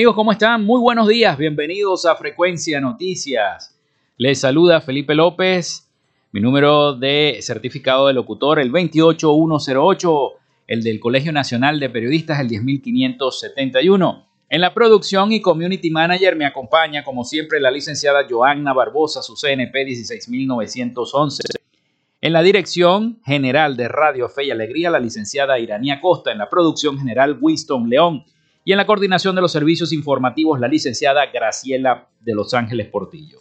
Amigos, ¿cómo están? Muy buenos días, bienvenidos a Frecuencia Noticias. Les saluda Felipe López, mi número de certificado de locutor, el 28108, el del Colegio Nacional de Periodistas, el 10571. En la producción y community manager me acompaña, como siempre, la licenciada Joanna Barbosa, su CNP 16911. En la dirección general de Radio Fe y Alegría, la licenciada Iranía Costa. En la producción general, Winston León y en la coordinación de los servicios informativos la licenciada Graciela de Los Ángeles Portillo.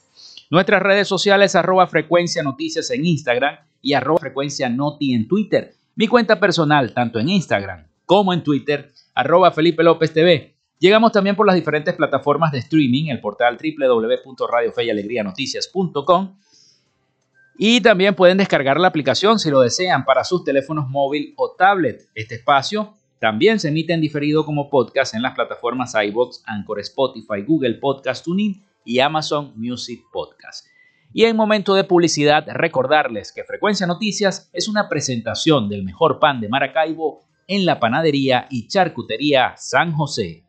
Nuestras redes sociales arroba frecuencia noticias en Instagram y arroba frecuencia noti en Twitter. Mi cuenta personal, tanto en Instagram como en Twitter, arroba Felipe López TV. Llegamos también por las diferentes plataformas de streaming, el portal www.radiofeyalegrianoticias.com y también pueden descargar la aplicación si lo desean para sus teléfonos móvil o tablet. Este espacio también se emite en diferido como podcast en las plataformas iBox, Anchor, Spotify, Google Podcast Tuning y Amazon Music Podcast. Y en momento de publicidad, recordarles que Frecuencia Noticias es una presentación del mejor pan de Maracaibo en la panadería y charcutería San José.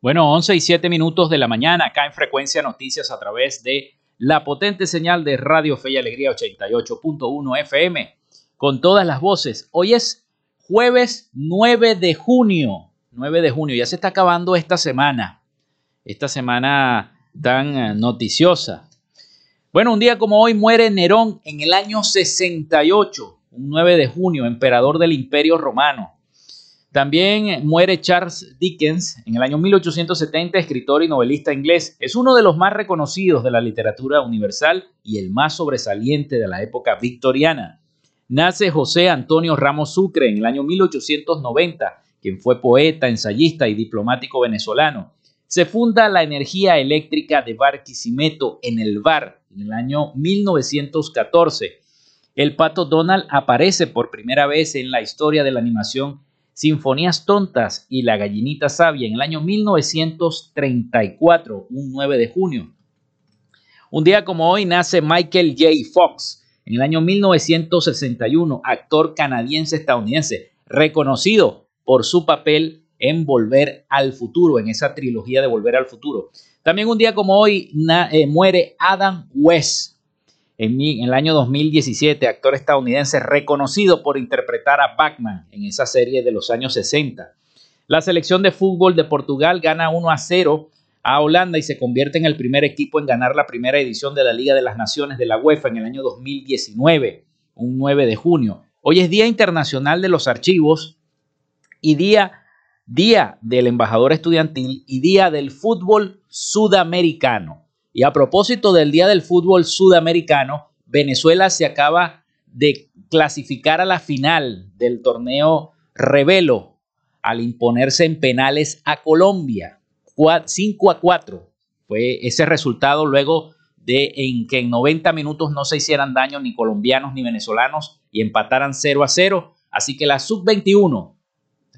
Bueno, 11 y 7 minutos de la mañana acá en Frecuencia Noticias a través de la potente señal de Radio Fe y Alegría 88.1 FM con todas las voces. Hoy es jueves 9 de junio. 9 de junio, ya se está acabando esta semana. Esta semana tan eh, noticiosa. Bueno, un día como hoy muere Nerón en el año 68, un 9 de junio, emperador del Imperio Romano. También muere Charles Dickens en el año 1870, escritor y novelista inglés. Es uno de los más reconocidos de la literatura universal y el más sobresaliente de la época victoriana. Nace José Antonio Ramos Sucre en el año 1890, quien fue poeta, ensayista y diplomático venezolano. Se funda la energía eléctrica de Barquisimeto en el VAR en el año 1914. El pato Donald aparece por primera vez en la historia de la animación Sinfonías Tontas y La Gallinita Sabia en el año 1934, un 9 de junio. Un día como hoy nace Michael J. Fox en el año 1961, actor canadiense-estadounidense, reconocido por su papel en Volver al Futuro, en esa trilogía de Volver al Futuro. También un día como hoy eh, muere Adam West, en, el año 2017, actor estadounidense reconocido por interpretar a Batman en esa serie de los años 60. La selección de fútbol de Portugal gana 1 a 0 a Holanda y se convierte en el primer equipo en ganar la primera edición de la Liga de las Naciones de la UEFA en el año 2019, un 9 de junio. Hoy es Día Internacional de los Archivos y Día Día del Embajador Estudiantil y Día del Fútbol Sudamericano. Y a propósito del Día del Fútbol Sudamericano, Venezuela se acaba de clasificar a la final del torneo Revelo al imponerse en penales a Colombia. 5 a 4 fue ese resultado luego de en que en 90 minutos no se hicieran daño ni colombianos ni venezolanos y empataran 0 a 0. Así que la sub-21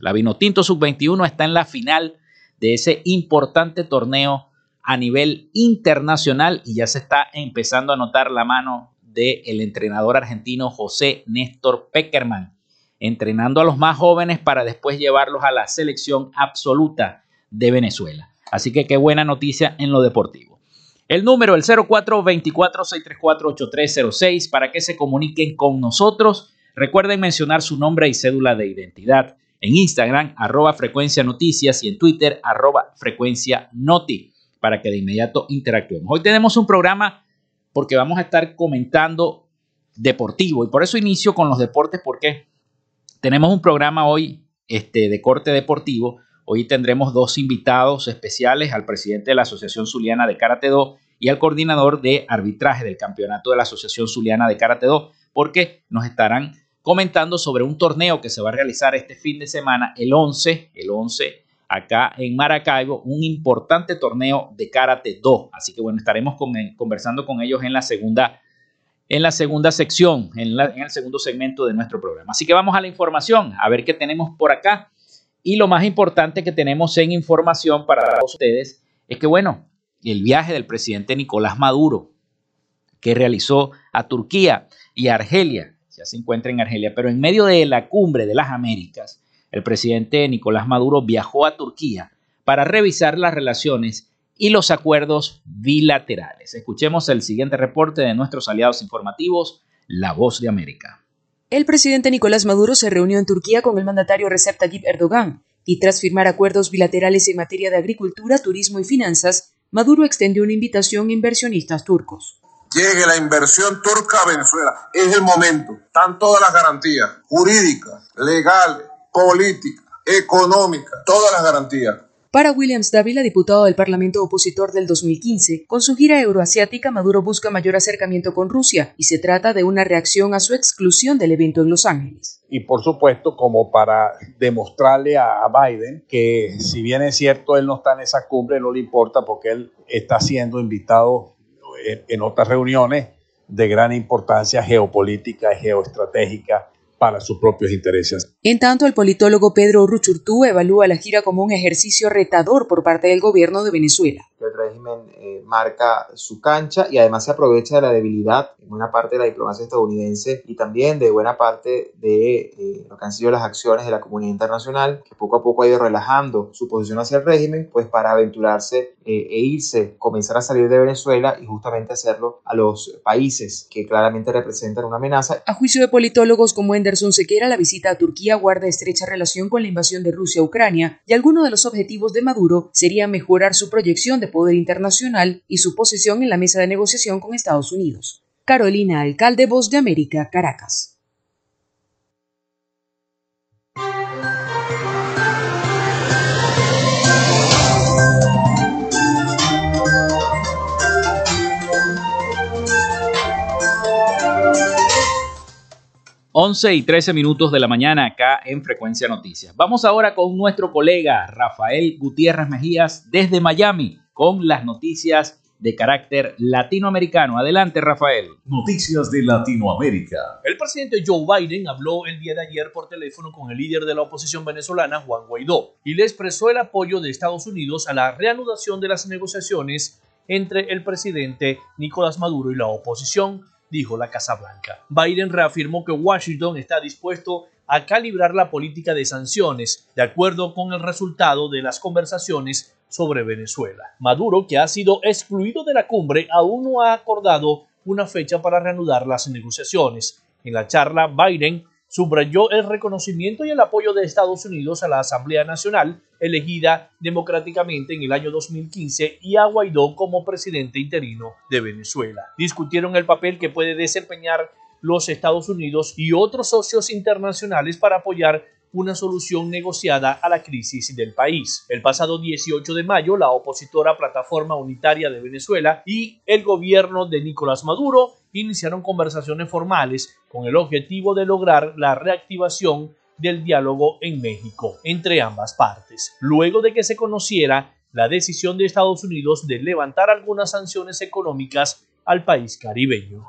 la Vinotinto Sub-21 está en la final de ese importante torneo a nivel internacional y ya se está empezando a notar la mano del entrenador argentino José Néstor Peckerman, entrenando a los más jóvenes para después llevarlos a la selección absoluta de Venezuela. Así que qué buena noticia en lo deportivo. El número, el 0424-634-8306, para que se comuniquen con nosotros. Recuerden mencionar su nombre y cédula de identidad en Instagram, arroba frecuencia noticias y en Twitter, arroba frecuencia noti, para que de inmediato interactuemos. Hoy tenemos un programa porque vamos a estar comentando deportivo y por eso inicio con los deportes porque tenemos un programa hoy este, de corte deportivo. Hoy tendremos dos invitados especiales, al presidente de la Asociación Zuliana de Karate Do y al coordinador de arbitraje del campeonato de la Asociación Zuliana de Karate Do, porque nos estarán comentando sobre un torneo que se va a realizar este fin de semana, el 11, el 11 acá en Maracaibo, un importante torneo de Karate 2. Así que bueno, estaremos conversando con ellos en la segunda, en la segunda sección, en, el segundo segmento de nuestro programa. Así que vamos a la información, a ver qué tenemos por acá. Y lo más importante que tenemos en información para ustedes es que, bueno, el viaje del presidente Nicolás Maduro que realizó a Turquía y a Argelia se encuentra en Argelia, pero en medio de la cumbre de las Américas, el presidente Nicolás Maduro viajó a Turquía para revisar las relaciones y los acuerdos bilaterales. Escuchemos el siguiente reporte de nuestros aliados informativos, La Voz de América. El presidente Nicolás Maduro se reunió en Turquía con el mandatario Recep Tayyip Erdogan y tras firmar acuerdos bilaterales en materia de agricultura, turismo y finanzas, Maduro extendió una invitación a inversionistas turcos llegue la inversión turca a Venezuela. Es el momento. Están todas las garantías jurídicas, legales, políticas, económicas, todas las garantías. Para Williams Dávila, diputado del Parlamento opositor del 2015, con su gira euroasiática, Maduro busca mayor acercamiento con Rusia y se trata de una reacción a su exclusión del evento en Los Ángeles. Y por supuesto, como para demostrarle a Biden que si bien es cierto él no está en esa cumbre, no le importa porque él está siendo invitado en, otras reuniones de gran importancia geopolítica y geoestratégica para sus propios intereses. En tanto, el politólogo Pedro Ruchurtú evalúa la gira como un ejercicio retador por parte del gobierno de Venezuela. El régimen eh, marca su cancha y además se aprovecha de la debilidad en buena parte de la diplomacia estadounidense y también de buena parte de eh, lo que han sido las acciones de la comunidad internacional, que poco a poco ha ido relajando su posición hacia el régimen, pues para aventurarse eh, e irse, comenzar a salir de Venezuela y justamente hacerlo a los países que claramente representan una amenaza. A juicio de politólogos como Anderson Sequera, la visita a Turquía guarda estrecha relación con la invasión de Rusia a Ucrania y alguno de los objetivos de Maduro sería mejorar su proyección de poder internacional y su posición en la mesa de negociación con Estados Unidos. Carolina Alcalde, Voz de América, Caracas. 11 y 13 minutos de la mañana acá en Frecuencia Noticias. Vamos ahora con nuestro colega Rafael Gutiérrez Mejías desde Miami con las noticias de carácter latinoamericano. Adelante, Rafael. Noticias de Latinoamérica. El presidente Joe Biden habló el día de ayer por teléfono con el líder de la oposición venezolana, Juan Guaidó, y le expresó el apoyo de Estados Unidos a la reanudación de las negociaciones entre el presidente Nicolás Maduro y la oposición, dijo la Casa Blanca. Biden reafirmó que Washington está dispuesto a calibrar la política de sanciones de acuerdo con el resultado de las conversaciones sobre Venezuela. Maduro, que ha sido excluido de la cumbre, aún no ha acordado una fecha para reanudar las negociaciones. En la charla, Biden subrayó el reconocimiento y el apoyo de Estados Unidos a la Asamblea Nacional, elegida democráticamente en el año 2015, y a Guaidó como presidente interino de Venezuela. Discutieron el papel que puede desempeñar los Estados Unidos y otros socios internacionales para apoyar una solución negociada a la crisis del país. El pasado 18 de mayo, la opositora Plataforma Unitaria de Venezuela y el gobierno de Nicolás Maduro iniciaron conversaciones formales con el objetivo de lograr la reactivación del diálogo en México entre ambas partes, luego de que se conociera la decisión de Estados Unidos de levantar algunas sanciones económicas al país caribeño.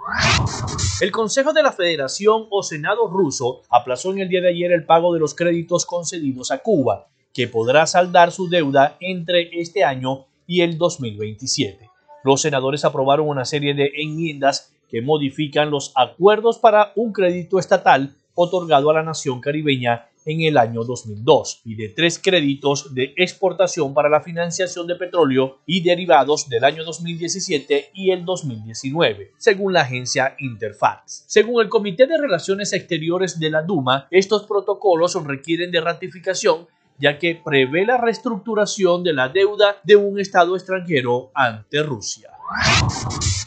El Consejo de la Federación o Senado ruso aplazó en el día de ayer el pago de los créditos concedidos a Cuba, que podrá saldar su deuda entre este año y el 2027. Los senadores aprobaron una serie de enmiendas que modifican los acuerdos para un crédito estatal otorgado a la nación caribeña en el año 2002 y de tres créditos de exportación para la financiación de petróleo y derivados del año 2017 y el 2019, según la agencia Interfax. Según el Comité de Relaciones Exteriores de la Duma, estos protocolos requieren de ratificación ya que prevé la reestructuración de la deuda de un Estado extranjero ante Rusia.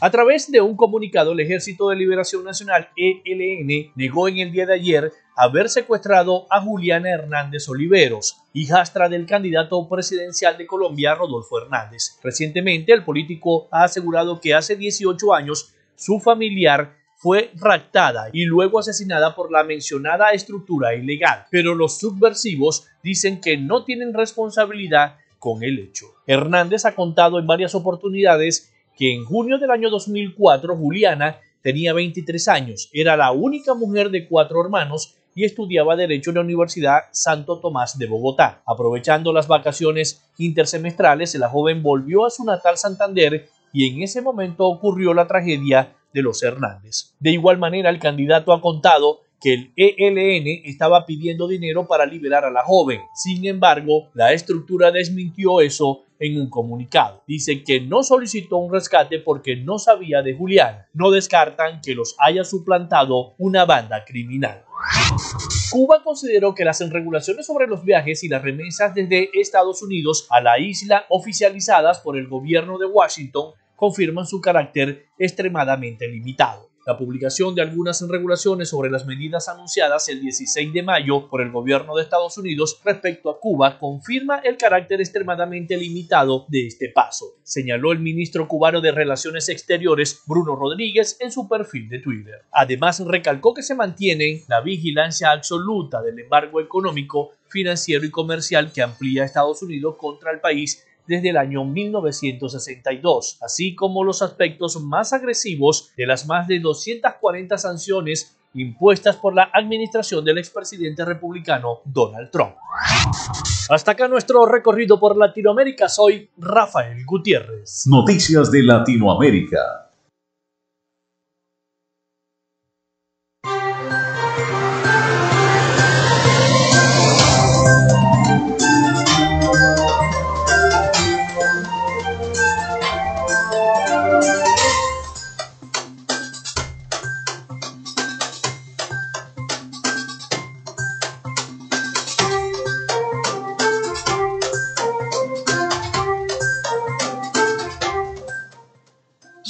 A través de un comunicado, el Ejército de Liberación Nacional, ELN, negó en el día de ayer haber secuestrado a Juliana Hernández Oliveros, hijastra del candidato presidencial de Colombia, Rodolfo Hernández. Recientemente, el político ha asegurado que hace 18 años su familiar fue raptada y luego asesinada por la mencionada estructura ilegal, pero los subversivos dicen que no tienen responsabilidad con el hecho. Hernández ha contado en varias oportunidades que en junio del año 2004 Juliana tenía 23 años, era la única mujer de cuatro hermanos y estudiaba Derecho en la Universidad Santo Tomás de Bogotá. Aprovechando las vacaciones intersemestrales, la joven volvió a su natal Santander y en ese momento ocurrió la tragedia de los Hernández. De igual manera, el candidato ha contado que el ELN estaba pidiendo dinero para liberar a la joven. Sin embargo, la estructura desmintió eso en un comunicado. Dice que no solicitó un rescate porque no sabía de Julián. No descartan que los haya suplantado una banda criminal. Cuba consideró que las regulaciones sobre los viajes y las remesas desde Estados Unidos a la isla oficializadas por el gobierno de Washington confirman su carácter extremadamente limitado. La publicación de algunas regulaciones sobre las medidas anunciadas el 16 de mayo por el gobierno de Estados Unidos respecto a Cuba confirma el carácter extremadamente limitado de este paso, señaló el ministro cubano de Relaciones Exteriores Bruno Rodríguez en su perfil de Twitter. Además, recalcó que se mantiene la vigilancia absoluta del embargo económico, financiero y comercial que amplía Estados Unidos contra el país desde el año 1962, así como los aspectos más agresivos de las más de 240 sanciones impuestas por la administración del expresidente republicano Donald Trump. Hasta acá nuestro recorrido por Latinoamérica. Soy Rafael Gutiérrez. Noticias de Latinoamérica.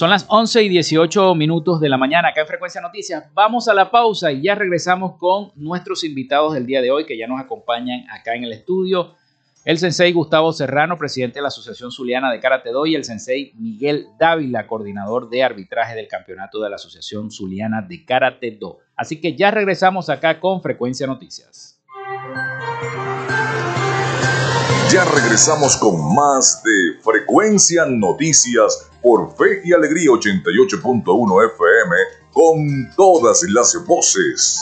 Son las 11 y 18 minutos de la mañana acá en Frecuencia Noticias. Vamos a la pausa y ya regresamos con nuestros invitados del día de hoy que ya nos acompañan acá en el estudio. el sensei Gustavo Serrano, presidente de la Asociación Zuliana de Karate Do, y el sensei Miguel Dávila, coordinador de arbitraje del campeonato de la Asociación Zuliana de Karate Do. Así que ya regresamos acá con Frecuencia Noticias. Ya regresamos con más de Frecuencia Noticias por Fe y Alegría 88.1 FM con todas las voces.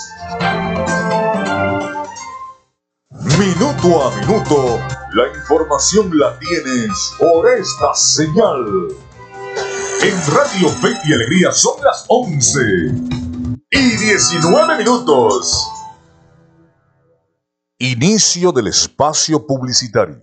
Minuto a minuto, la información la tienes por esta señal. En Radio Fe y Alegría son las 11 y 19 minutos. Inicio del espacio publicitario.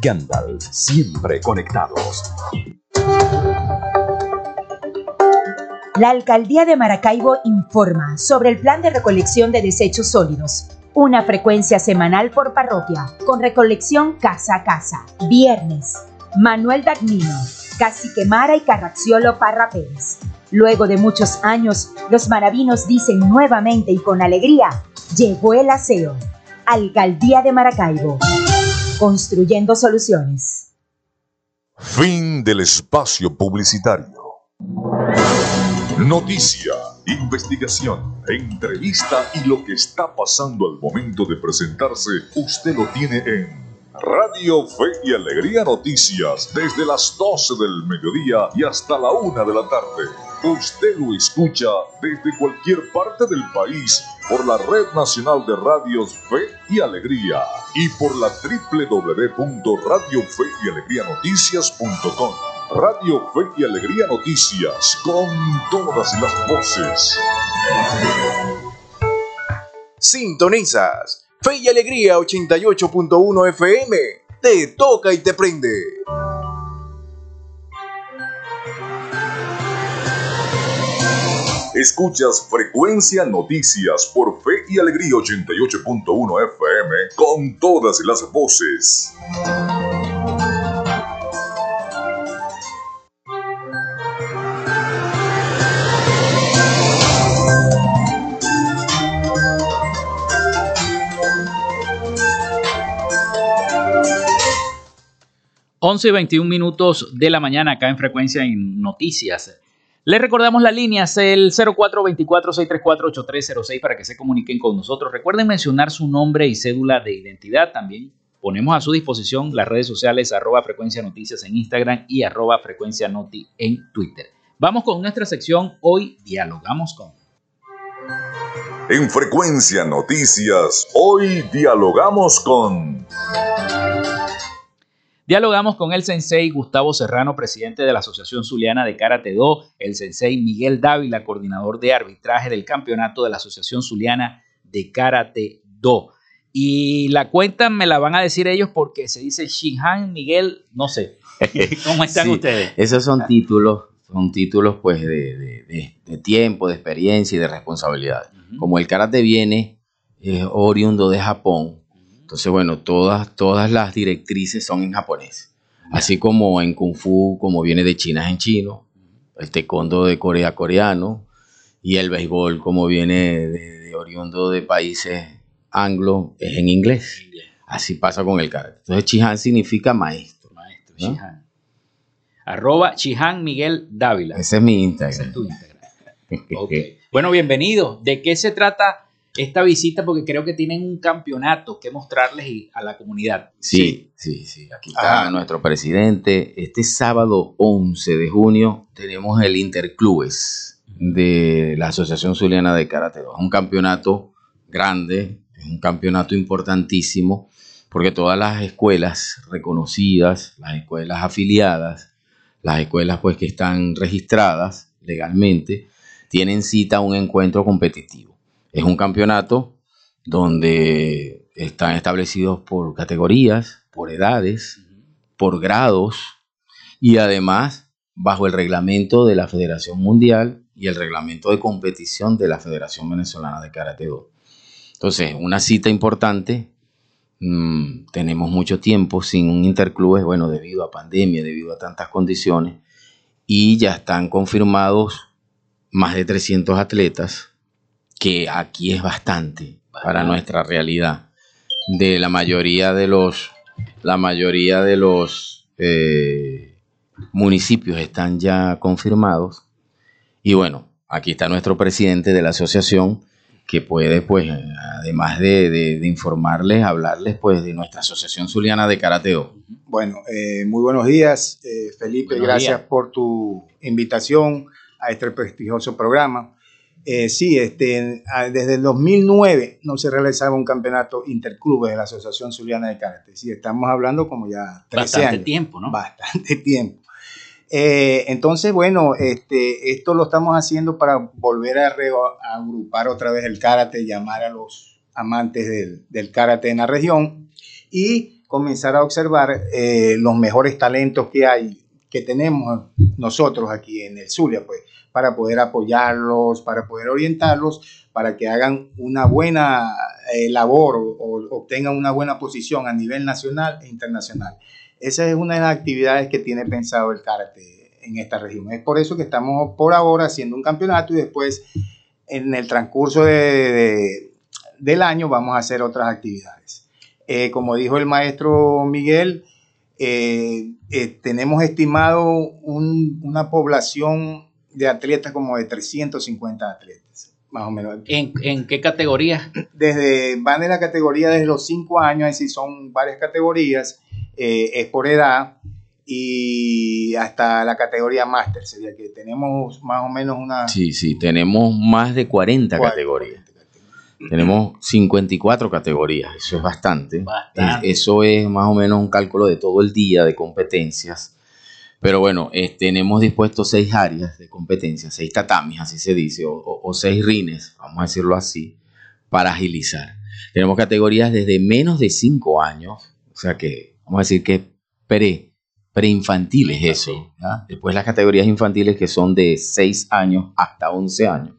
Gandalf, siempre conectados. La Alcaldía de Maracaibo informa sobre el plan de recolección de desechos sólidos. Una frecuencia semanal por parroquia, con recolección casa a casa. Viernes, Manuel Dagnino, Cacique Mara y Carraxiolo Parra Pérez. Luego de muchos años, los maravinos dicen nuevamente y con alegría, llegó el aseo. Alcaldía de Maracaibo. Construyendo soluciones. Fin del espacio publicitario. Noticia, investigación, entrevista y lo que está pasando al momento de presentarse, usted lo tiene en Radio Fe y Alegría Noticias desde las 12 del mediodía y hasta la 1 de la tarde. Usted lo escucha desde cualquier parte del país por la Red Nacional de Radios Fe y Alegría y por la www.radiofeyalegrianoticias.com. Radio Fe y Alegría Noticias con todas las voces. Sintonizas Fe y Alegría 88.1 FM. Te toca y te prende. Escuchas Frecuencia Noticias por Fe y Alegría 88.1 FM con todas las voces. Once y 21 minutos de la mañana acá en Frecuencia y Noticias. Les recordamos la línea, es el 0424-634-8306 para que se comuniquen con nosotros. Recuerden mencionar su nombre y cédula de identidad. También ponemos a su disposición las redes sociales arroba frecuencia noticias en Instagram y arroba frecuencia noti en Twitter. Vamos con nuestra sección. Hoy dialogamos con... En Frecuencia Noticias, hoy dialogamos con... Dialogamos con el sensei Gustavo Serrano, presidente de la Asociación Zuliana de Karate Do, el sensei Miguel Dávila, coordinador de arbitraje del campeonato de la Asociación Zuliana de Karate Do. Y la cuenta me la van a decir ellos porque se dice Shinhan Miguel, no sé. ¿Cómo están Sí, ustedes? Esos son títulos, son títulos pues de, de- de- de tiempo, de experiencia y de responsabilidad. Como el karate viene oriundo de Japón, entonces bueno, todas, todas las directrices son en japonés. Así como en Kung Fu, como viene de China es en chino, el taekwondo de Corea coreano y el béisbol como viene de, de oriundo de países anglo es en inglés. Así pasa con el karate. Entonces Chihan significa maestro. Maestro, ¿no? Shihan. Arroba Shihan Miguel Dávila. Ese es mi Ese es Instagram. tu Instagram. Ok. Bueno, bienvenido. ¿De qué se trata esta visita? Porque creo que tienen un campeonato que mostrarles y- a la comunidad. Sí, sí, sí. Aquí está nuestro presidente. Este sábado 11 de junio tenemos el Interclubes de la Asociación Zuliana de Karate. Es un campeonato grande, es un campeonato importantísimo, porque todas las escuelas reconocidas, las escuelas afiliadas, las escuelas pues que están registradas legalmente, tienen cita a un encuentro competitivo. Es un campeonato donde están establecidos por categorías, por edades, por grados y además bajo el reglamento de la Federación Mundial y el reglamento de competición de la Federación Venezolana de Karate Do. Entonces, una cita importante. Mm, tenemos mucho tiempo sin un interclubes, bueno, debido a pandemia, debido a tantas condiciones, y ya están confirmados más de 300 atletas, que aquí es bastante para nuestra realidad. De la mayoría de los, la mayoría de los eh, municipios están ya confirmados. Y bueno, aquí está nuestro presidente de la asociación que puede, pues, además de, informarles, hablarles, pues, de nuestra asociación zuliana de karateo. Bueno, eh, muy buenos días, eh, Felipe, gracias por tu invitación a este prestigioso programa. Eh, sí, este, desde el 2009 no se realizaba un campeonato interclubes de la Asociación Zuliana de Karate. Sí, estamos hablando como ya 13 Bastante tiempo, ¿no? Bastante tiempo. Eh, entonces, bueno, este, esto lo estamos haciendo para volver a, agrupar otra vez el karate, llamar a los amantes del, del karate en la región y comenzar a observar eh, los mejores talentos que hay, que tenemos nosotros aquí en el Zulia, pues para poder apoyarlos, para poder orientarlos, para que hagan una buena eh, labor o, obtengan una buena posición a nivel nacional e internacional. Esa es una de las actividades que tiene pensado el karate en esta región. Es por eso que estamos por ahora haciendo un campeonato y después en el transcurso de, del año vamos a hacer otras actividades. Eh, como dijo el maestro Miguel, eh, tenemos estimado una población de atletas como de 350 atletas, más o menos. ¿En, qué categoría? Desde, van de la categoría desde los 5 años, es decir, son varias categorías, eh, es por edad, y hasta la categoría máster, sería que tenemos más o menos una... Sí, sí, tenemos más de 40, categorías. Tenemos 54 categorías, eso es bastante. Eso es más o menos un cálculo de todo el día de competencias pero bueno, eh, tenemos dispuestos seis áreas de competencia, seis tatamis, así se dice, o, seis rines, vamos a decirlo así, para agilizar. Tenemos categorías desde menos de cinco años, o sea que vamos a decir que pre, preinfantiles eso. Después las categorías infantiles que son de seis años hasta once años.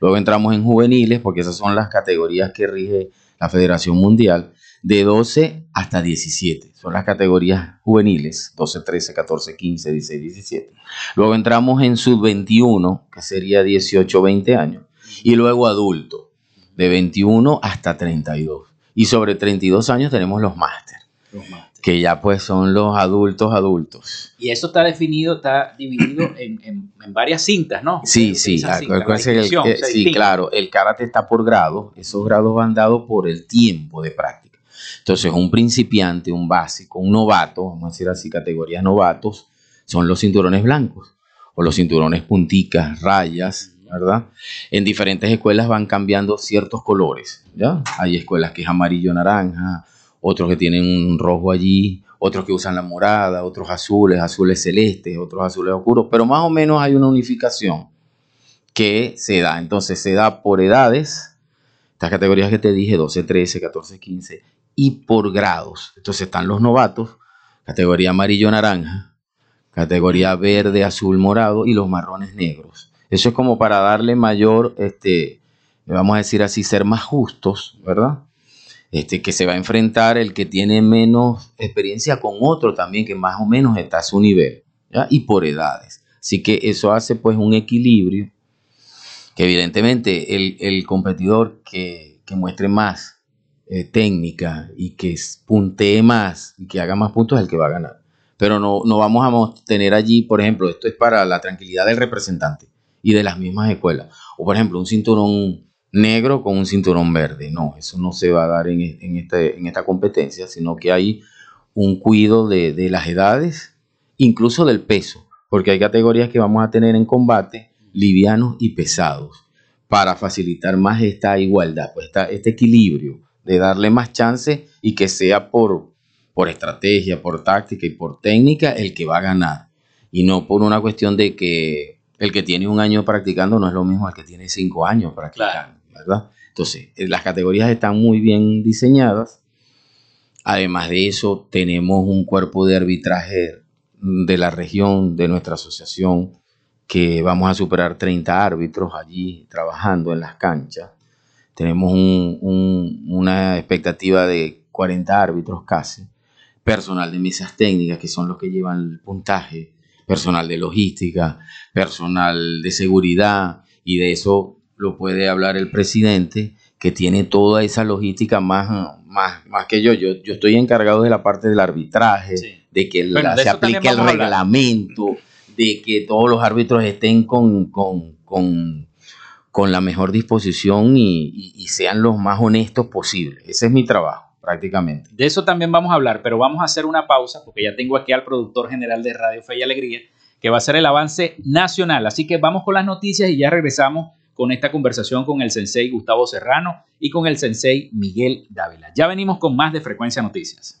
Luego entramos en juveniles, porque esas son las categorías que rige la Federación Mundial de 12 hasta 17. Son las categorías juveniles, 12, 13, 14, 15, 16, 17. Luego entramos en sub-21, que sería 18, 20 años. Y luego adulto, de 21 hasta 32. Y sobre 32 años tenemos los máster. Que ya pues son los adultos adultos. Y eso está definido, está dividido en, varias cintas, ¿no? Sí, sí, sí, claro. El karate está por grado. Esos grados van dados por el tiempo de práctica. Entonces, un principiante, un básico, un novato, vamos a decir así, categorías novatos, son los cinturones blancos o los cinturones punticas, rayas, ¿verdad? En diferentes escuelas van cambiando ciertos colores, ¿ya? Hay escuelas que es amarillo-naranja, otros que tienen un rojo allí, otros que usan la morada, otros azules, azules celestes, otros azules oscuros, pero más o menos hay una unificación que se da. Entonces se da por edades, estas categorías que te dije, 12, 13, 14, 15, y por grados. Entonces están los novatos, categoría amarillo-naranja, categoría verde, azul, morado y los marrones negros. Eso es como para darle mayor, este, vamos a decir así, ser más justos, ¿verdad? Este, que se va a enfrentar el que tiene menos experiencia con otro también que más o menos está a su nivel, ¿ya? Y por edades. Así que eso hace pues un equilibrio que evidentemente el, el competidor que, que muestre más eh, técnica y que puntee más y que haga más puntos es el que va a ganar. Pero no, no vamos a tener allí, por ejemplo, esto es para la tranquilidad del representante y de las mismas escuelas. O por ejemplo, un cinturón negro con un cinturón verde. No, eso no se va a dar en, en, este, en esta competencia, sino que hay un cuidado de, de, las edades, incluso del peso, porque hay categorías que vamos a tener en combate livianos y pesados, para facilitar más esta igualdad, pues este equilibrio de darle más chance y que sea por, por estrategia, por táctica y por técnica el que va a ganar. Y no por una cuestión de que el que tiene un año practicando no es lo mismo al que tiene cinco años practicando, ¿verdad? Entonces, eh, las categorías están muy bien diseñadas. Además de eso, tenemos un cuerpo de arbitraje de la región, de nuestra asociación, que vamos a superar 30 árbitros allí trabajando en las canchas. Tenemos una expectativa de 40 árbitros casi. Personal de mesas técnicas, que son los que llevan el puntaje. Personal de logística, personal de seguridad, y de eso lo puede hablar el presidente, que tiene toda esa logística más, más, más que yo. yo. Yo estoy encargado de la parte del arbitraje, de que se aplique el reglamento, de que todos los árbitros estén con, con, con, con la mejor disposición y, sean los más honestos posible. Ese es mi trabajo, prácticamente. De eso también vamos a hablar, pero vamos a hacer una pausa porque ya tengo aquí al productor general de Radio Fe y Alegría, que va a ser el avance nacional. Así que vamos con las noticias y ya regresamos con esta conversación con el sensei Gustavo Serrano y con el sensei Miguel Dávila. Ya venimos con más de Frecuencia Noticias.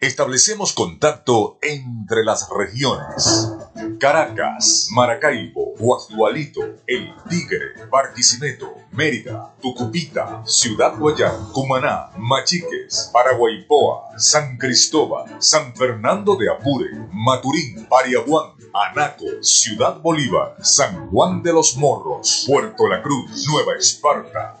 Establecemos contacto entre las regiones. Caracas, Maracaibo, Guasdualito, El Tigre, Barquisimeto, Mérida, Tucupita, Ciudad Guayán, Cumaná, Machiques, Paraguaypoa, San Cristóbal, San Fernando de Apure, Maturín, Pariahuán, Anaco, Ciudad Bolívar, San Juan de los Morros, Puerto La Cruz, Nueva Esparta.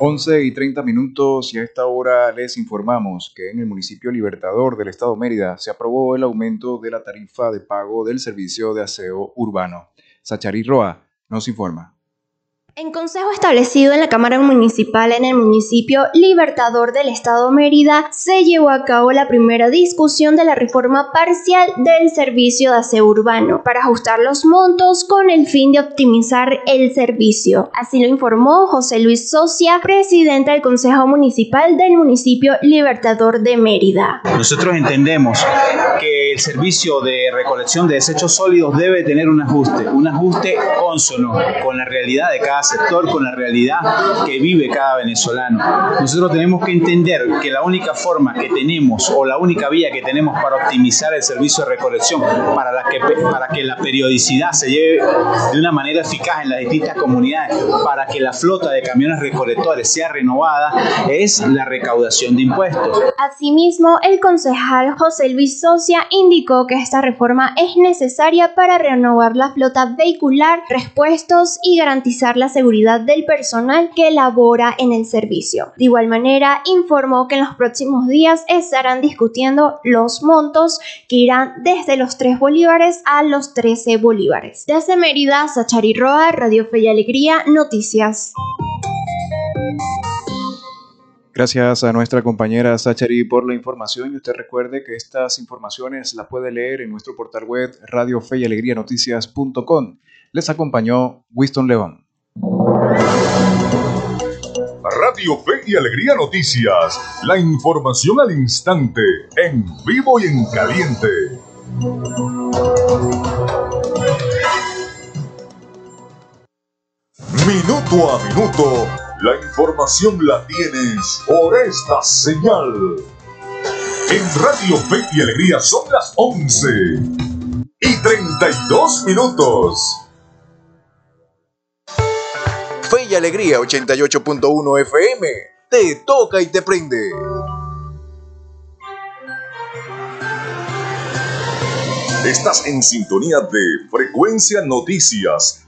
11 y 30 minutos y a esta hora les informamos que en el municipio Libertador del estado Mérida se aprobó el aumento de la tarifa de pago del servicio de aseo urbano. Sachari Roa nos informa. En consejo establecido en la Cámara Municipal en el municipio Libertador del Estado Mérida, se llevó a cabo la primera discusión de la reforma parcial del servicio de aseo urbano para ajustar los montos con el fin de optimizar el servicio. Así lo informó José Luis Socia, presidente del Consejo Municipal del municipio Libertador de Mérida. Nosotros entendemos que el servicio de recolección de desechos sólidos debe tener un ajuste, un ajuste consono con la realidad de cada sector, con la realidad que vive cada venezolano. Nosotros tenemos que entender que la única forma que tenemos o la única vía que tenemos para optimizar el servicio de recolección, para, la que, para que la periodicidad se lleve de una manera eficaz en las distintas comunidades, para que la flota de camiones recolectores sea renovada, es la recaudación de impuestos. Asimismo, el concejal José Luis Socia indicó que esta reforma es necesaria para renovar la flota vehicular, repuestos y garantizar la seguridad del personal que labora en el servicio. De igual manera, informó que en los próximos días estarán discutiendo los montos que irán desde los 3 bolívares a los 13 bolívares. Desde Mérida, Sachari Roa, Radio Fe y Alegría, Noticias. Gracias a nuestra compañera Sachari por la información y usted recuerde que estas informaciones las puede leer en nuestro portal web radio fe y alegría noticias.com. Les acompañó Winston León. Radio Fe y Alegría Noticias, la información al instante, en vivo y en caliente. Minuto a minuto, la información la tienes por esta señal. En Radio Fe y Alegría son las 11 y 32 minutos. Fe y Alegría 88.1 FM. Te toca y te prende. Estás en sintonía de Frecuencia Noticias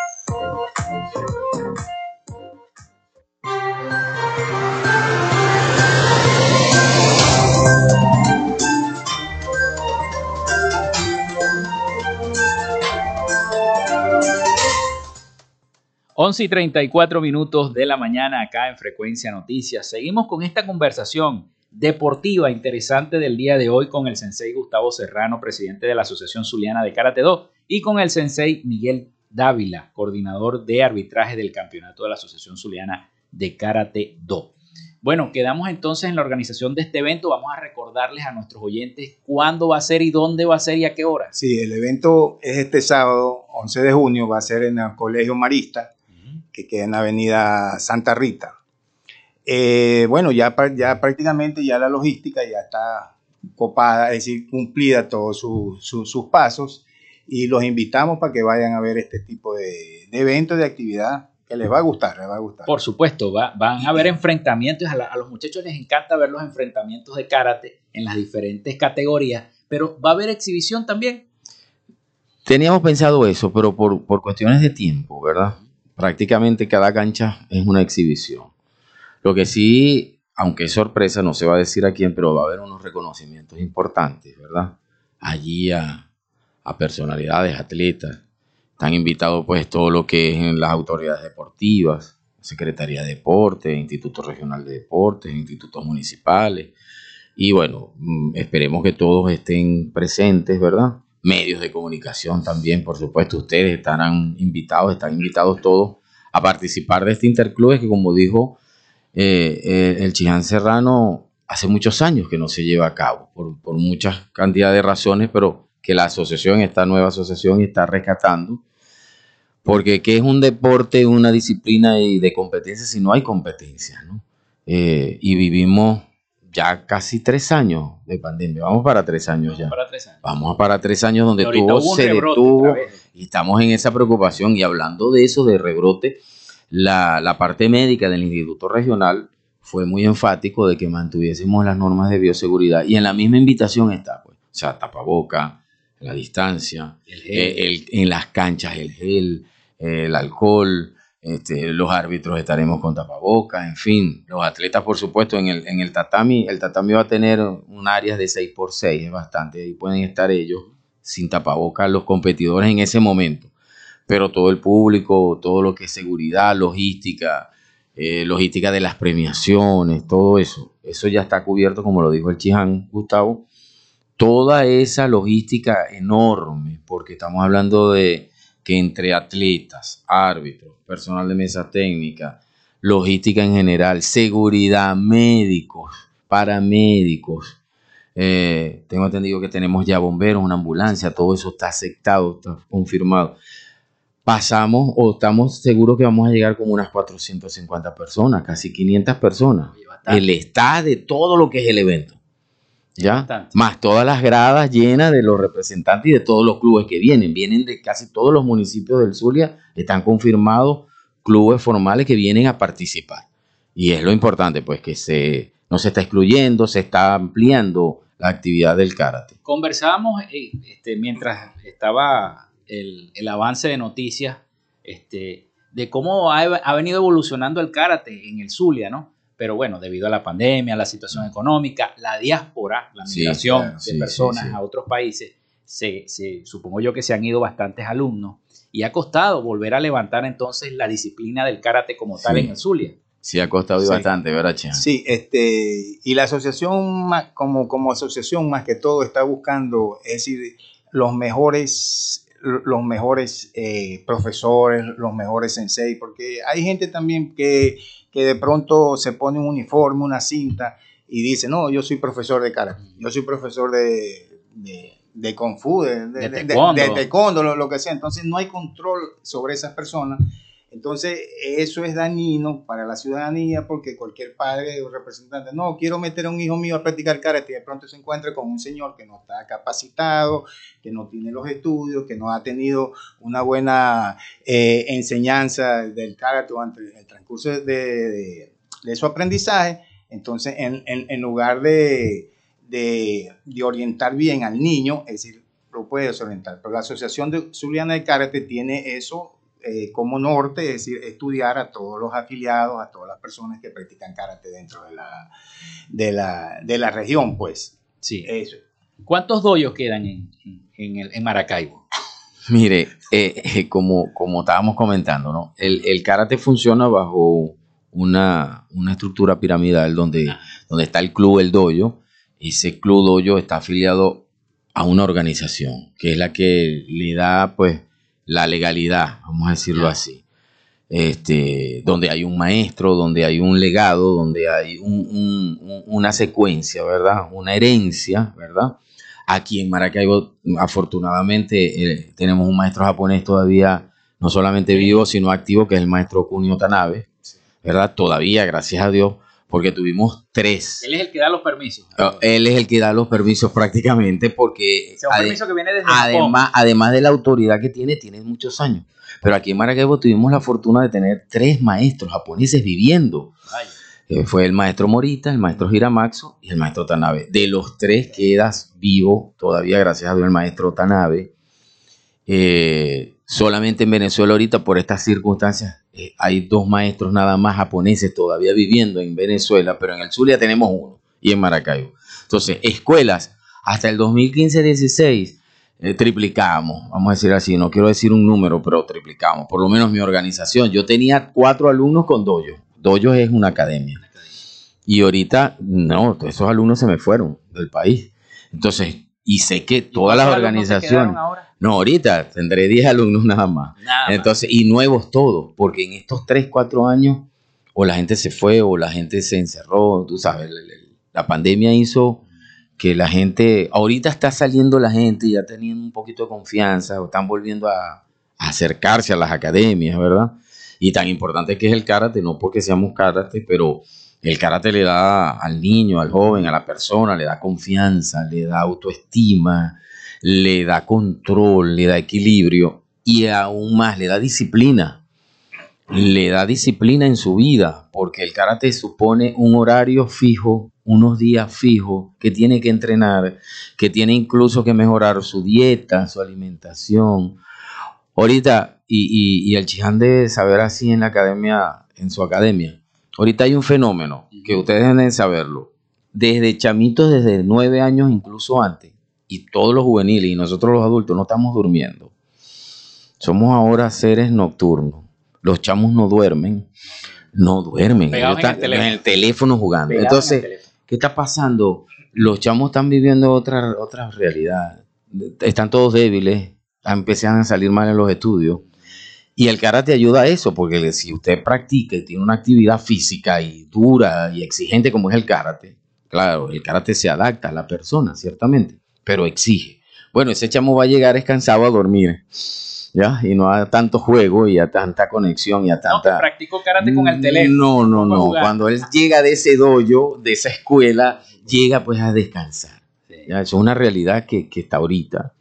11 y 34 minutos de la mañana acá en Frecuencia Noticias. Seguimos con esta conversación deportiva interesante del día de hoy con el sensei Gustavo Serrano, presidente de la Asociación Zuliana de Karate Do, y con el sensei Miguel Dávila, coordinador de arbitraje del campeonato de la Asociación Zuliana de Karate Do. Bueno, quedamos entonces en la organización de este evento. Vamos a recordarles a nuestros oyentes cuándo va a ser y dónde va a ser y a qué hora. Sí, el evento es este sábado, 11 de junio, va a ser en el Colegio Marista que queda en la avenida Santa Rita. Eh, bueno, ya, ya prácticamente ya la logística ya está copada, es decir, cumplida todos sus pasos y los invitamos para que vayan a ver este tipo de, eventos, de actividad que les va a gustar, les va a gustar. Por supuesto, van a haber enfrentamientos, a, a, los muchachos les encanta ver los enfrentamientos de karate en las diferentes categorías, pero va a haber exhibición también. Teníamos pensado eso, pero por, por cuestiones de tiempo, ¿verdad? Prácticamente cada cancha es una exhibición. Lo que sí, aunque es sorpresa, no se va a decir a quién, pero va a haber unos reconocimientos importantes, ¿verdad? Allí a, personalidades, atletas. Están invitados pues todo lo que es en las autoridades deportivas, Secretaría de Deportes, Instituto Regional de Deportes, institutos municipales. Y bueno, mm, esperemos que todos estén presentes, ¿verdad? Medios de comunicación también, por supuesto, ustedes estarán invitados, están invitados todos a participar de este interclubes que como dijo eh, eh, el Chiján Serrano, hace muchos años que no se lleva a cabo, por, por muchas cantidades de razones, pero que la asociación, esta nueva asociación, está rescatando, porque que es un deporte, una disciplina y de competencia si no hay competencia, ¿no? Eh, y vivimos ya casi tres años de pandemia. Vamos para tres años ya. Vamos para tres años donde todo se detuvo y estamos en esa preocupación. Y hablando de eso, de rebrote, la, parte médica del Instituto Regional fue muy enfático de que mantuviésemos las normas de bioseguridad. Y en la misma invitación está, pues, o sea, tapaboca, la distancia, eh, en las canchas el gel, el alcohol, este, los árbitros estaremos con tapabocas, en fin, los atletas por supuesto en el, en el tatami, el tatami va a tener un área de 6x6, es bastante, ahí pueden estar ellos sin tapabocas los competidores en ese momento, pero todo el público, todo lo que es seguridad, logística, eh, logística de las premiaciones, todo eso, eso ya está cubierto como lo dijo el Chiján Gustavo, toda esa logística enorme, porque estamos hablando de que entre atletas, árbitros, personal de mesa técnica, logística en general, seguridad, médicos, paramédicos, eh, tengo entendido que tenemos ya bomberos, una ambulancia, todo eso está aceptado, está confirmado. Pasamos o estamos seguros que vamos a llegar como unas 450 personas, casi 500 personas. El estado de todo lo que es el evento. ¿Ya? Más todas las gradas llenas de los representantes y de todos los clubes que vienen. Vienen de casi todos los municipios del Zulia, están confirmados clubes formales que vienen a participar. Y es lo importante, pues que se, no se está excluyendo, se está ampliando la actividad del karate. Conversábamos eh, este, mientras estaba el, avance de noticias este, de cómo ha, ha, venido evolucionando el karate en el Zulia, ¿no? Pero bueno, debido a la pandemia, la situación económica, la diáspora, la migración de personas a otros países, se, supongo yo que se han ido bastantes alumnos y ha costado volver a levantar entonces la disciplina del karate como tal en el Zulia. Sí, ha costado bastante, ¿verdad, Sí, este, y la asociación como, como asociación más que todo está buscando, es decir, los mejores los mejores eh, profesores, los mejores sensei, porque hay gente también que, que de pronto se pone un uniforme, una cinta y dice, no, yo soy profesor de karate, yo soy profesor de, de, de kung fu, de, de, de taekwondo, lo, lo, que sea. Entonces no hay control sobre esas personas entonces, eso es dañino para la ciudadanía porque cualquier padre o representante, no, quiero meter a un hijo mío a practicar karate y de pronto se encuentra con un señor que no está capacitado, que no tiene los estudios, que no ha tenido una buena eh, enseñanza del karate el transcurso de, de, su aprendizaje. Entonces, en, en, lugar de, de, orientar bien al niño, es decir, lo puede desorientar. Pero la Asociación de Zuliana de Karate tiene eso eh, como norte, es decir, estudiar a todos los afiliados, a todas las personas que practican karate dentro de la, de la, de la región, pues. Sí. Eso. ¿Cuántos doyos quedan en, en, el, en Maracaibo? Mire, eh, eh, como, como estábamos comentando, ¿no? El, el karate funciona bajo una, una, estructura piramidal donde, ah. donde está el club, el doyo. Ese club doyo está afiliado a una organización, que es la que le da, pues, la legalidad, vamos a decirlo así. Este, donde hay un maestro, donde hay un legado, donde hay una secuencia, ¿verdad? Una herencia, ¿verdad? Aquí en Maracaibo, afortunadamente, eh, tenemos un maestro japonés todavía, no solamente vivo, sino activo, que es el maestro Kunio Tanabe, ¿verdad? Todavía, gracias a Dios, porque tuvimos tres. Él es el que da los permisos. Ah, él es el que da los permisos prácticamente porque... un permiso que viene desde además, además de la autoridad que tiene, tiene muchos años. Pero aquí en Maracaibo tuvimos la fortuna de tener tres maestros japoneses viviendo. Eh, fue el maestro Morita, el maestro Hiramaxo y el maestro Tanabe. De los tres quedas vivo todavía, gracias a Dios, el maestro Tanabe. Eh, solamente en Venezuela ahorita por estas circunstancias eh, hay dos maestros nada más japoneses todavía viviendo en Venezuela, pero en el Zulia tenemos uno y en Maracaibo. Entonces, escuelas, hasta el 2015-16 eh, triplicamos, vamos a decir así, no quiero decir un número, pero triplicamos, por lo menos mi organización. Yo tenía cuatro alumnos con dojo. Dojo es una academia. Y ahorita, no, esos alumnos se me fueron del país. Entonces, y sé que todas las organizaciones... No, ahorita tendré 10 alumnos nada más. Entonces, y nuevos todos, porque en estos 3, 4 años o la gente se fue o la gente se encerró, tú sabes, la, pandemia hizo que la gente, ahorita está saliendo la gente ya teniendo un poquito de confianza, o están volviendo a, acercarse a las academias, ¿verdad? Y tan importante que es el karate, no porque seamos karate, pero el karate le da al niño, al joven, a la persona, le da confianza, le da autoestima, le da control, le da equilibrio y aún más le da disciplina. Le da disciplina en su vida, porque el karate supone un horario fijo, unos días fijos, que tiene que entrenar, que tiene incluso que mejorar su dieta, su alimentación. Ahorita, y, el chiján debe saber así en la academia, en su academia. Ahorita hay un fenómeno que ustedes deben saberlo. Desde chamitos, desde nueve años, incluso antes, y todos los juveniles y nosotros los adultos no estamos durmiendo. Somos ahora seres nocturnos. Los chamos no duermen. No duermen. están en el, teléfono jugando. Entonces, ¿qué está pasando? Los chamos están viviendo otra, otra realidad. Están todos débiles. Empiezan a salir mal en los estudios. Y el karate ayuda a eso, porque si usted practica y tiene una actividad física y dura y exigente como es el karate, claro, el karate se adapta a la persona, ciertamente pero exige. Bueno, ese chamo va a llegar escansado a dormir, ¿ya? Y no a tanto juego y a tanta conexión y a tanta... No, practicó karate con el teléfono. No, no, no. Cuando él llega de ese dojo, de esa escuela, llega pues a descansar. ¿ya? Eso es una realidad que, que está ahorita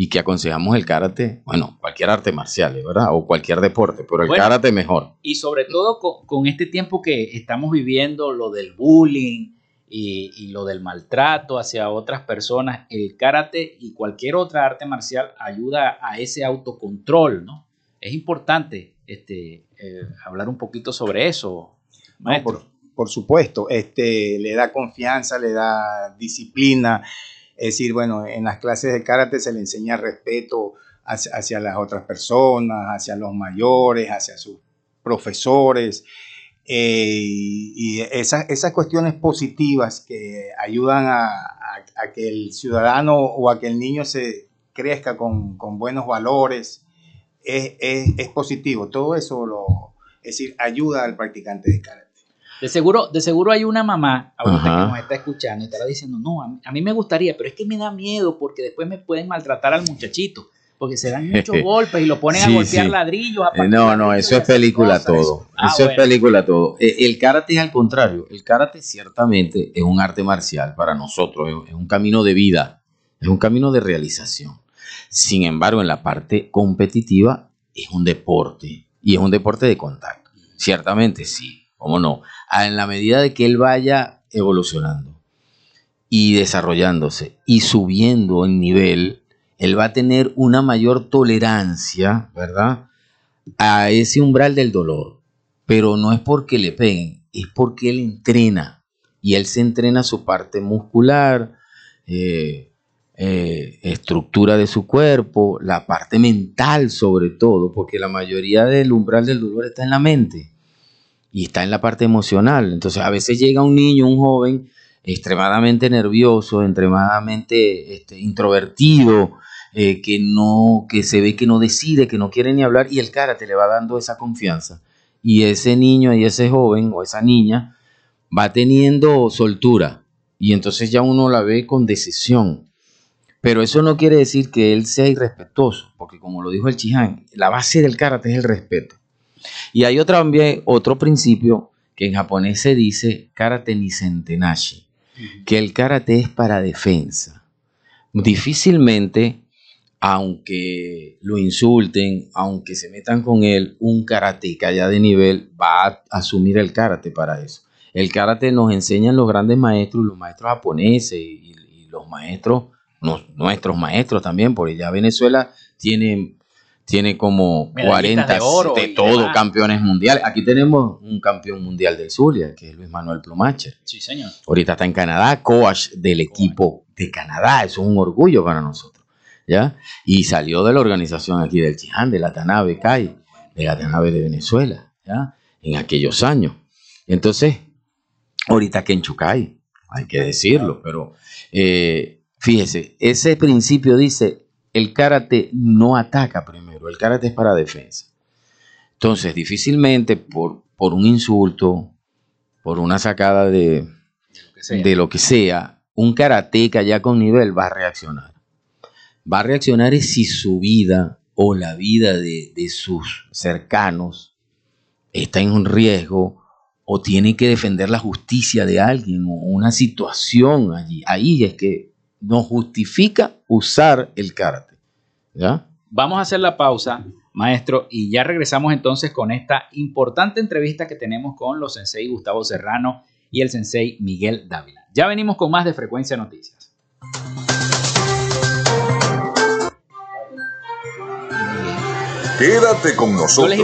y que aconsejamos el karate, bueno, cualquier arte marcial, ¿verdad? O cualquier deporte, pero el karate mejor. Y sobre todo con, con, este tiempo que estamos viviendo, lo del bullying, y, lo del maltrato hacia otras personas, el karate y cualquier otra arte marcial ayuda a ese autocontrol, ¿no? Es importante este, eh, hablar un poquito sobre eso, por, por, supuesto, este, le da confianza, le da disciplina. Es decir, bueno, en las clases de karate se le enseña respeto hacia, las otras personas, hacia los mayores, hacia sus profesores. Eh, y esas, esas cuestiones positivas que ayudan a, que el ciudadano o a que el niño se crezca con, con buenos valores, es, es, es, positivo. Todo eso lo, es decir, ayuda al practicante de karate. De seguro, de seguro hay una mamá ahorita que nos está escuchando y estará diciendo, no, a mí, a mí, me gustaría, pero es que me da miedo porque después me pueden maltratar al muchachito, porque se dan muchos golpes y lo ponen sí, a golpear sí. ladrillos. A no, no, eso es película todo. Ah, eso bueno. es película todo. El karate es al contrario. El karate ciertamente es un arte marcial para nosotros, es un camino de vida, es un camino de realización. Sin embargo, en la parte competitiva es un deporte y es un deporte de contacto. Ciertamente sí, cómo no. En la medida de que él vaya evolucionando y desarrollándose y subiendo en nivel, él va a tener una mayor tolerancia, ¿verdad? A ese umbral del dolor. Pero no es porque le peguen, es porque él entrena. Y él se entrena su parte muscular, eh, eh, estructura de su cuerpo, la parte mental sobre todo, porque la mayoría del umbral del dolor está en la mente y está en la parte emocional. Entonces a veces llega un niño, un joven extremadamente nervioso, extremadamente este, introvertido, eh, que no, que se ve que no decide, que no quiere ni hablar, y el karate le va dando esa confianza. Y ese niño y ese joven o esa niña va teniendo soltura, y entonces ya uno la ve con decisión. Pero eso no quiere decir que él sea irrespetuoso, porque como lo dijo el Chihan, la base del karate es el respeto. Y hay otro, también otro principio que en japonés se dice karate ni sentenashi, que el karate es para defensa. Difícilmente, aunque lo insulten, aunque se metan con él, un karateka ya de nivel va a asumir el karate para eso. El karate nos enseñan los grandes maestros, los maestros japoneses y, y los maestros, no, nuestros maestros también, porque ya Venezuela tiene tiene como 40 de, oro de todo, demás. campeones mundiales. Aquí tenemos un campeón mundial del Zulia, que es Luis Manuel Plumacher. Sí, señor. Ahorita está en Canadá, coach del equipo de Canadá. Eso es un orgullo para nosotros. ¿ya? Y salió de la organización aquí del Chiján, de la Tanabe CAI, de la Tanabe de Venezuela, ¿ya? En aquellos años. Entonces, ahorita que en Chucay, hay que decirlo, pero eh, fíjese, ese principio dice, el karate no ataca primero, el karate es para defensa. Entonces, difícilmente por, por un insulto, por una sacada de, de, lo de, lo que sea, un karateca ya con nivel va a reaccionar. Va a reaccionar si su vida o la vida de, de sus cercanos está en un riesgo o tiene que defender la justicia de alguien o una situación allí. Ahí es que no justifica usar el karate. ¿Ya? Vamos a hacer la pausa, maestro, y ya regresamos entonces con esta importante entrevista que tenemos con los sensei Gustavo Serrano y el sensei Miguel Dávila. Ya venimos con más de Frecuencia Noticias. Quédate con nosotros.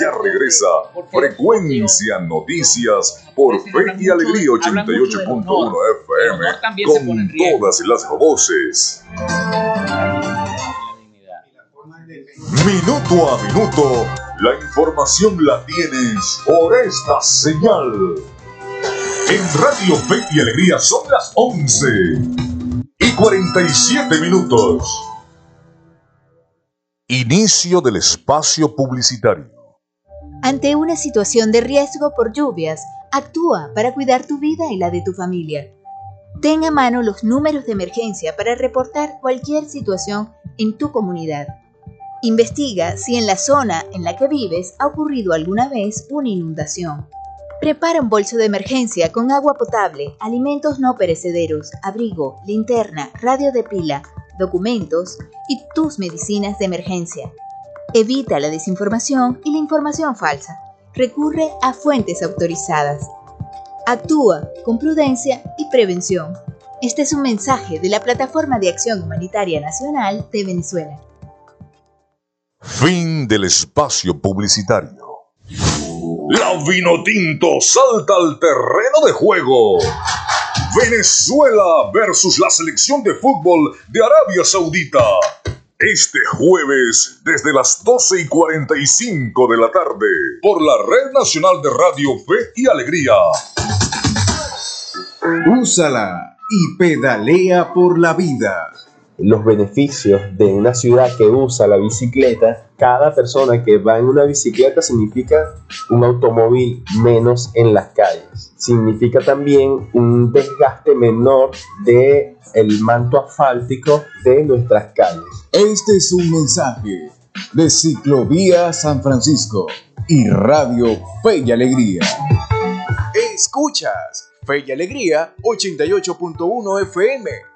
Ya regresa Frecuencia Noticias por Fe y Alegría 88.1 FM con todas las voces. Minuto a minuto, la información la tienes por esta señal. En Radio Fe y Alegría son las 11 y 47 minutos. Inicio del espacio publicitario. Ante una situación de riesgo por lluvias, actúa para cuidar tu vida y la de tu familia. Ten a mano los números de emergencia para reportar cualquier situación en tu comunidad. Investiga si en la zona en la que vives ha ocurrido alguna vez una inundación. Prepara un bolso de emergencia con agua potable, alimentos no perecederos, abrigo, linterna, radio de pila, documentos y tus medicinas de emergencia. Evita la desinformación y la información falsa. Recurre a fuentes autorizadas. Actúa con prudencia y prevención. Este es un mensaje de la Plataforma de Acción Humanitaria Nacional de Venezuela. Fin del espacio publicitario. La Vinotinto salta al terreno de juego. Venezuela versus la selección de fútbol de Arabia Saudita. Este jueves, desde las 12 y 45 de la tarde, por la Red Nacional de Radio Fe y Alegría. Úsala y pedalea por la vida. Los beneficios de una ciudad que usa la bicicleta, cada persona que va en una bicicleta significa un automóvil menos en las calles. Significa también un desgaste menor de el manto asfáltico de nuestras calles. Este es un mensaje de Ciclovía San Francisco y Radio Fe y Alegría. Escuchas Fe y Alegría 88.1 FM.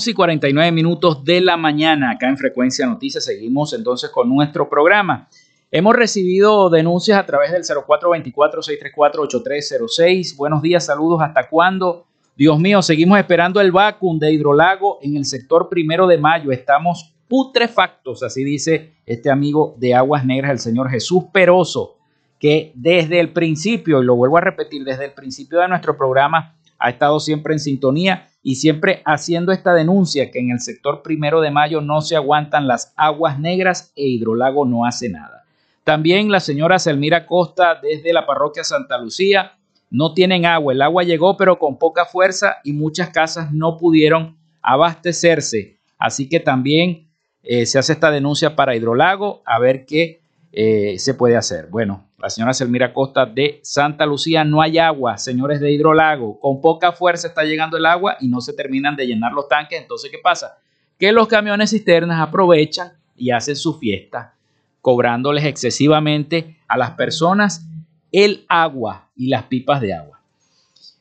11 y 49 minutos de la mañana, acá en Frecuencia Noticias. Seguimos entonces con nuestro programa. Hemos recibido denuncias a través del 0424-634-8306. Buenos días, saludos. ¿Hasta cuándo? Dios mío, seguimos esperando el vacuum de hidrolago en el sector primero de mayo. Estamos putrefactos, así dice este amigo de Aguas Negras, el señor Jesús Peroso, que desde el principio, y lo vuelvo a repetir, desde el principio de nuestro programa ha estado siempre en sintonía y siempre haciendo esta denuncia que en el sector primero de mayo no se aguantan las aguas negras e Hidrolago no hace nada. También la señora Selmira Costa desde la parroquia Santa Lucía no tienen agua, el agua llegó pero con poca fuerza y muchas casas no pudieron abastecerse. Así que también eh, se hace esta denuncia para Hidrolago a ver qué eh, se puede hacer. Bueno, la señora Selmira Costa de Santa Lucía, no hay agua, señores de Hidrolago, con poca fuerza está llegando el agua y no se terminan de llenar los tanques, entonces ¿qué pasa? Que los camiones cisternas aprovechan y hacen su fiesta, cobrándoles excesivamente a las personas el agua y las pipas de agua.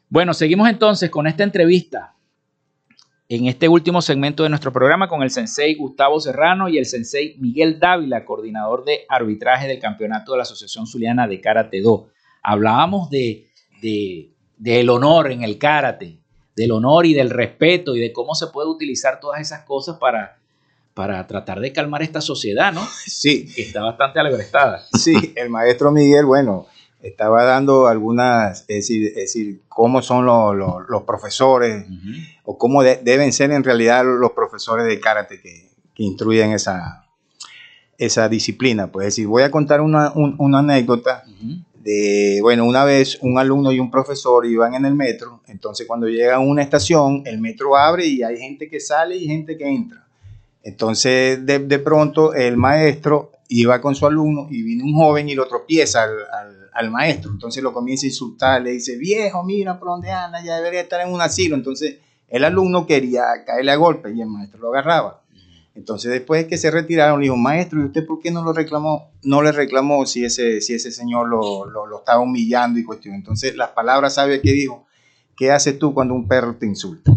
Bueno, seguimos entonces con esta entrevista en este último segmento de nuestro programa con el sensei Gustavo Serrano y el sensei Miguel Dávila, coordinador de arbitraje del campeonato de la Asociación Zuliana de Karate Do. Hablábamos de, de, del honor en el karate, del honor y del respeto y de cómo se puede utilizar todas esas cosas para, para tratar de calmar esta sociedad, ¿no? Sí. Que está bastante alebrestada. Sí, el maestro Miguel, bueno, estaba dando algunas, es decir, decir cómo son los, profesores o cómo deben ser en realidad los profesores de karate que, que instruyen esa, esa disciplina. Pues decir, voy a contar una, anécdota de, bueno, una vez un alumno y un profesor iban en el metro, entonces cuando llegan a una estación, el metro abre y hay gente que sale y gente que entra. Entonces, de, de pronto, el maestro iba con su alumno y vino un joven y lo tropieza al al maestro. Entonces lo comienza a insultar, le dice, viejo, mira por dónde anda, ya debería estar en un asilo. Entonces el alumno quería caerle a golpe y el maestro lo agarraba. Entonces después que se retiraron, le dijo, maestro, ¿y usted por qué no lo reclamó? No le reclamó si ese, si ese señor lo, lo, estaba humillando y cuestión. Entonces las palabras sabias que dijo, ¿qué haces tú cuando un perro te insulta?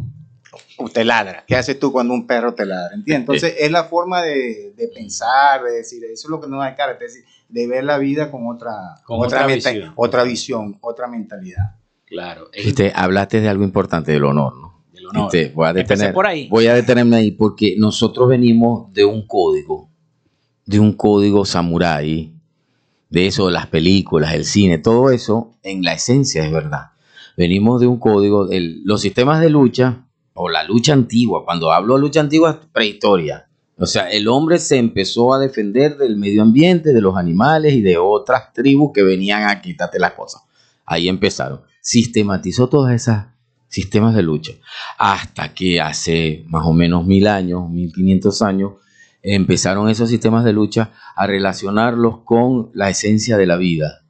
O te ladra. ¿Qué haces tú cuando un perro te ladra? ¿Entiendes? Entonces es la forma de, de pensar, de decir, eso es lo que nos da cara, es decir, de ver la vida con otra, otra, visión. otra visión, otra mentalidad. Claro. Este, hablaste de algo importante, del honor, ¿no? Este, voy, a detener, por ahí. voy a detenerme ahí porque nosotros venimos de un código, de un código samurái, de eso, de las películas, el cine, todo eso, en la esencia es verdad. Venimos de un código, los sistemas de lucha, o la lucha antigua, cuando hablo de lucha antigua, prehistoria, o sea, el hombre se empezó a defender del medio ambiente, de los animales y de otras tribus que venían a quitarte las cosas. Ahí empezaron. Sistematizó todos esos sistemas de lucha. Hasta que hace más o menos mil años, mil quinientos años, empezaron esos sistemas de lucha a relacionarlos con la esencia de la vida,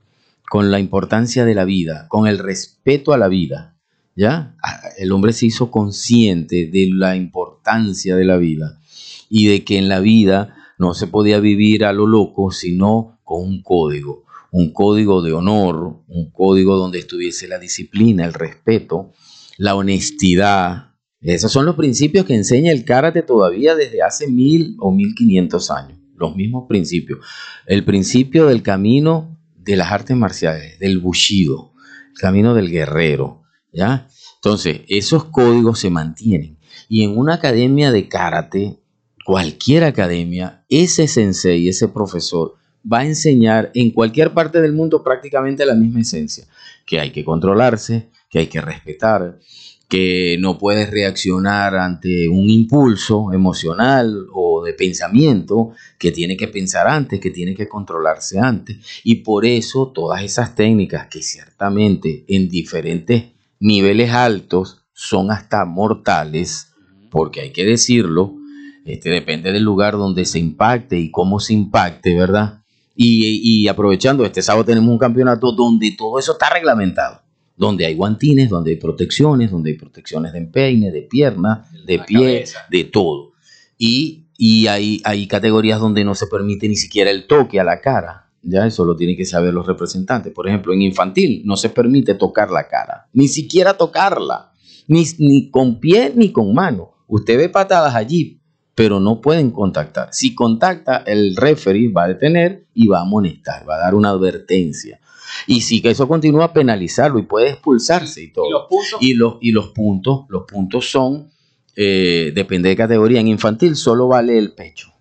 con la importancia de la vida, con el respeto a la vida. ¿Ya? El hombre se hizo consciente de la importancia de la vida y de que en la vida no se podía vivir a lo loco, sino con un código, un código de honor, un código donde estuviese la disciplina, el respeto, la honestidad. Esos son los principios que enseña el karate todavía desde hace mil o mil quinientos años, los mismos principios. El principio del camino de las artes marciales, del bushido, el camino del guerrero, ¿ya? Entonces, esos códigos se mantienen. Y en una academia de karate, cualquier academia, ese sensei, ese profesor, va a enseñar en cualquier parte del mundo prácticamente la misma esencia, que hay que controlarse, que hay que respetar, que no puedes reaccionar ante un impulso emocional o de pensamiento, que tiene que pensar antes, que tiene que controlarse antes. Y por eso todas esas técnicas que ciertamente en diferentes niveles altos son hasta mortales, porque hay que decirlo, este, depende del lugar donde se impacte y cómo se impacte, ¿verdad? Y, y aprovechando, este sábado tenemos un campeonato donde todo eso está reglamentado, donde hay guantines, donde hay protecciones, donde hay protecciones de empeine, de pierna, de pie, de todo. Y, y hay, hay categorías donde no se permite ni siquiera el toque a la cara. Ya eso lo tienen que saber los representantes. Por ejemplo, en infantil no se permite tocar la cara, ni siquiera tocarla, ni, ni con pie ni con mano. Usted ve patadas allí, pero no pueden contactar. Si contacta, el referee va a detener y va a amonestar, va a dar una advertencia. Y si que eso continúa, penalizarlo y puede expulsarse y todo. ¿Y los, y los, puntos? los puntos, son, eh, depende de categoría. En infantil solo vale el pecho.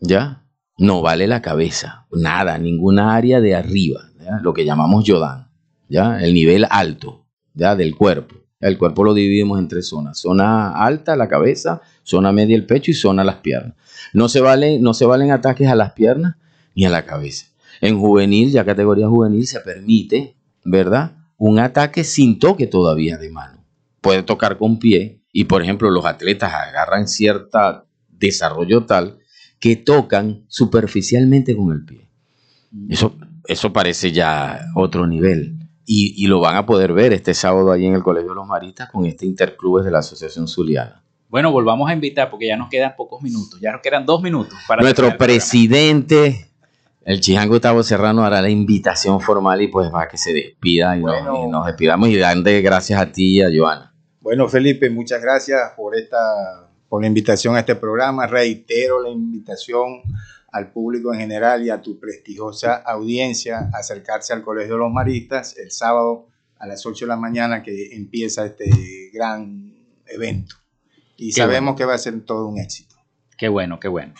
¿Ya? No vale la cabeza. Nada, ninguna área de arriba. Lo que llamamos Yodan. ¿Ya? El nivel alto. ¿Ya? Del cuerpo. El cuerpo lo dividimos en tres zonas. Zona alta, la cabeza, zona media, el pecho y zona las piernas. No se, vale, no se valen ataques a las piernas ni a la cabeza. En juvenil, ya categoría juvenil, se permite, ¿verdad? Un ataque sin toque todavía de mano. Puede tocar con pie y, por ejemplo, los atletas agarran cierto desarrollo tal que tocan superficialmente con el pie. Eso, eso parece ya otro nivel. Y, lo van a poder ver este sábado allí en el Colegio de los Maristas con este Interclubes de la Asociación Zuliana. Bueno, volvamos a invitar porque ya nos quedan pocos minutos, ya nos quedan dos minutos para... Nuestro presidente, el Chiján Gustavo Serrano, hará la invitación formal y pues para que se despida y, nos, despidamos y de gracias a ti y a Joana. Bueno, Felipe, muchas gracias por esta por la invitación a este programa. Reitero la invitación al público en general y a tu prestigiosa audiencia acercarse al Colegio de los Maristas el sábado a las 8 de la mañana que empieza este gran evento. Y sabemos que va a ser todo un éxito. Qué bueno, qué bueno.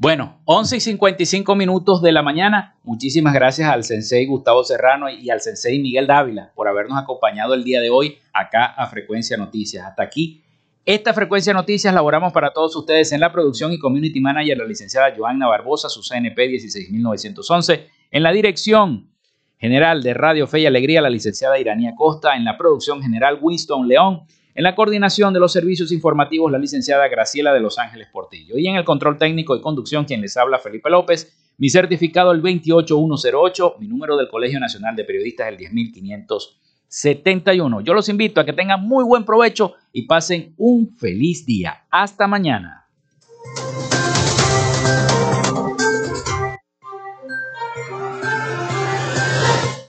Bueno, 11 y 55 minutos de la mañana. Muchísimas gracias al sensei Gustavo Serrano y al sensei Miguel Dávila por habernos acompañado el día de hoy acá a Frecuencia Noticias. Hasta aquí esta frecuencia noticias laboramos para todos ustedes en la producción y community manager la licenciada Joanna Barbosa, su CNP 16911, en la dirección general de Radio Fe y Alegría la licenciada Iranía Costa, en la producción general Winston León, en la coordinación de los servicios informativos la licenciada Graciela de Los Ángeles Portillo y en el control técnico y conducción quien les habla Felipe López, mi certificado el 28108, mi número del Colegio Nacional de Periodistas el 10500 71. Yo los invito a que tengan muy buen provecho y pasen un feliz día. Hasta mañana.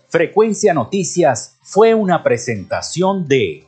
Frecuencia Noticias fue una presentación de